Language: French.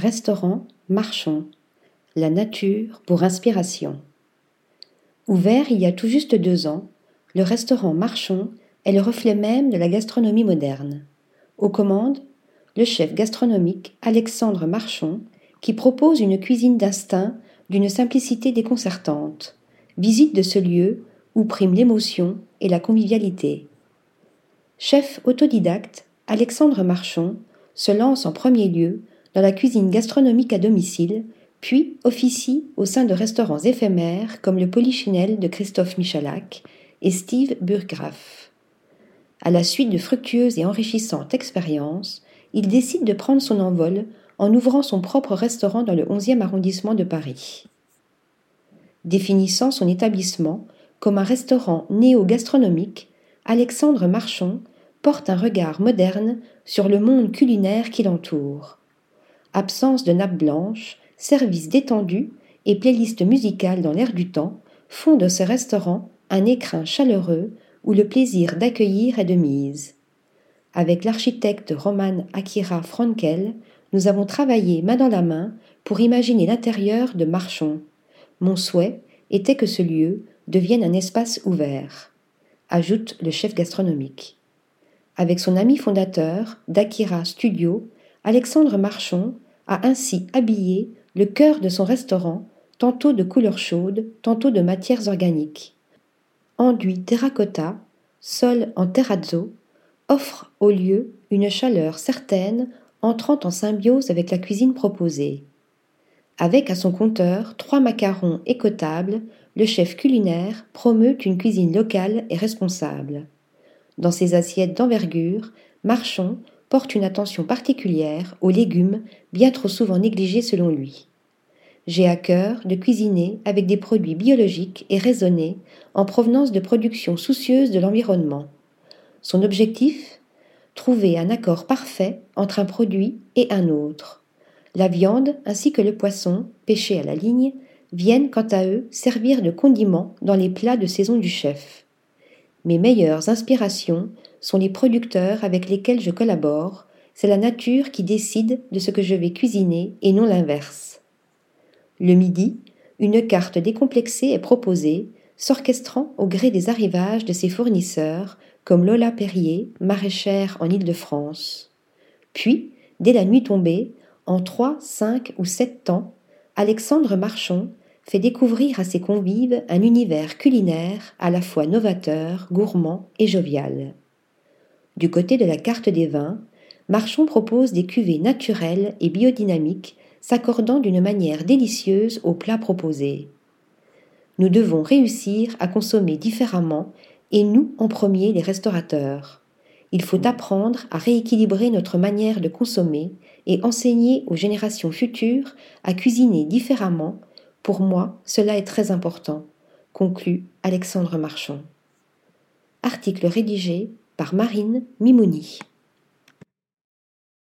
restaurant Marchons. La nature pour inspiration. Ouvert il y a tout juste deux ans, le restaurant Marchons est le reflet même de la gastronomie moderne. Aux commandes, le chef gastronomique Alexandre Marchon, qui propose une cuisine d'instinct d'une simplicité déconcertante. Visite de ce lieu où prime l'émotion et la convivialité. Chef autodidacte, Alexandre Marchon se lance en premier lieu dans la cuisine gastronomique à domicile, puis officie au sein de restaurants éphémères comme le Polichinelle de Christophe Michalak et Steve Burgraff. À la suite de fructueuses et enrichissantes expériences, il décide de prendre son envol en ouvrant son propre restaurant dans le 11e arrondissement de Paris. Définissant son établissement comme un restaurant néo-gastronomique, Alexandre Marchon porte un regard moderne sur le monde culinaire qui l'entoure. Absence de nappe blanche, service détendu et playlist musicale dans l'air du temps font de ce restaurant un écrin chaleureux où le plaisir d'accueillir est de mise. Avec l'architecte Roman Akira Frankel, nous avons travaillé main dans la main pour imaginer l'intérieur de Marchon. Mon souhait était que ce lieu devienne un espace ouvert, ajoute le chef gastronomique. Avec son ami fondateur d'Akira Studio, Alexandre Marchon a ainsi habillé le cœur de son restaurant, tantôt de couleurs chaudes, tantôt de matières organiques. Enduit terracotta, sol en terrazzo, offre au lieu une chaleur certaine entrant en symbiose avec la cuisine proposée. Avec à son compteur trois macarons écotables, le chef culinaire promeut une cuisine locale et responsable. Dans ses assiettes d'envergure, Marchon porte une attention particulière aux légumes bien trop souvent négligés selon lui. J'ai à cœur de cuisiner avec des produits biologiques et raisonnés en provenance de productions soucieuses de l'environnement. Son objectif? Trouver un accord parfait entre un produit et un autre. La viande ainsi que le poisson, pêché à la ligne, viennent quant à eux servir de condiments dans les plats de saison du chef. Mes meilleures inspirations sont les producteurs avec lesquels je collabore, c'est la nature qui décide de ce que je vais cuisiner et non l'inverse. Le midi, une carte décomplexée est proposée, s'orchestrant au gré des arrivages de ses fournisseurs, comme Lola Perrier, maraîchère en Île-de-France. Puis, dès la nuit tombée, en trois, cinq ou sept temps, Alexandre Marchon fait découvrir à ses convives un univers culinaire à la fois novateur, gourmand et jovial. Du côté de la carte des vins, Marchon propose des cuvées naturelles et biodynamiques s'accordant d'une manière délicieuse aux plats proposés. Nous devons réussir à consommer différemment et nous en premier les restaurateurs. Il faut apprendre à rééquilibrer notre manière de consommer et enseigner aux générations futures à cuisiner différemment. Pour moi, cela est très important, conclut Alexandre Marchand. Article rédigé par Marine Mimouni.